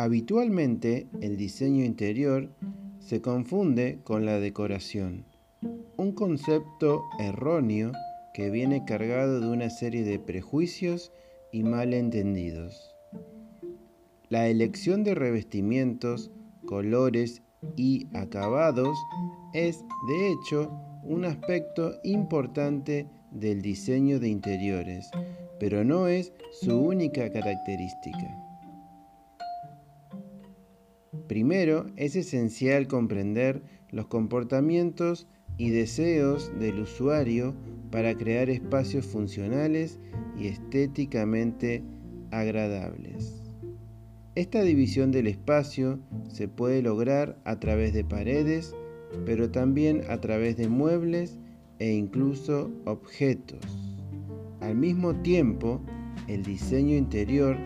Habitualmente el diseño interior se confunde con la decoración, un concepto erróneo que viene cargado de una serie de prejuicios y malentendidos. La elección de revestimientos, colores y acabados es, de hecho, un aspecto importante del diseño de interiores, pero no es su única característica. Primero, es esencial comprender los comportamientos y deseos del usuario para crear espacios funcionales y estéticamente agradables. Esta división del espacio se puede lograr a través de paredes, pero también a través de muebles e incluso objetos. Al mismo tiempo, el diseño interior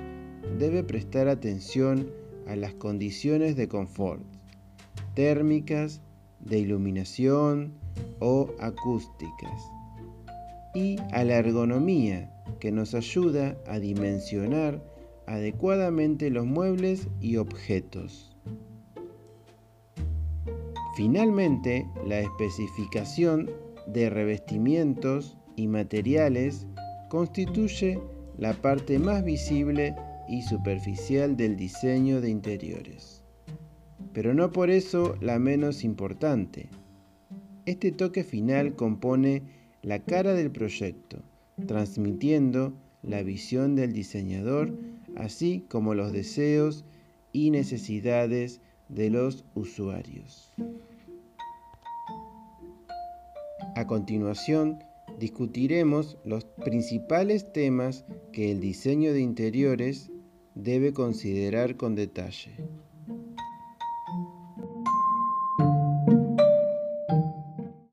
debe prestar atención a las condiciones de confort, térmicas, de iluminación o acústicas, y a la ergonomía que nos ayuda a dimensionar adecuadamente los muebles y objetos. Finalmente, la especificación de revestimientos y materiales constituye la parte más visible y superficial del diseño de interiores, pero no por eso la menos importante. Este toque final compone la cara del proyecto, transmitiendo la visión del diseñador, así como los deseos y necesidades de los usuarios. A continuación, discutiremos los principales temas que el diseño de interiores debe considerar con detalle.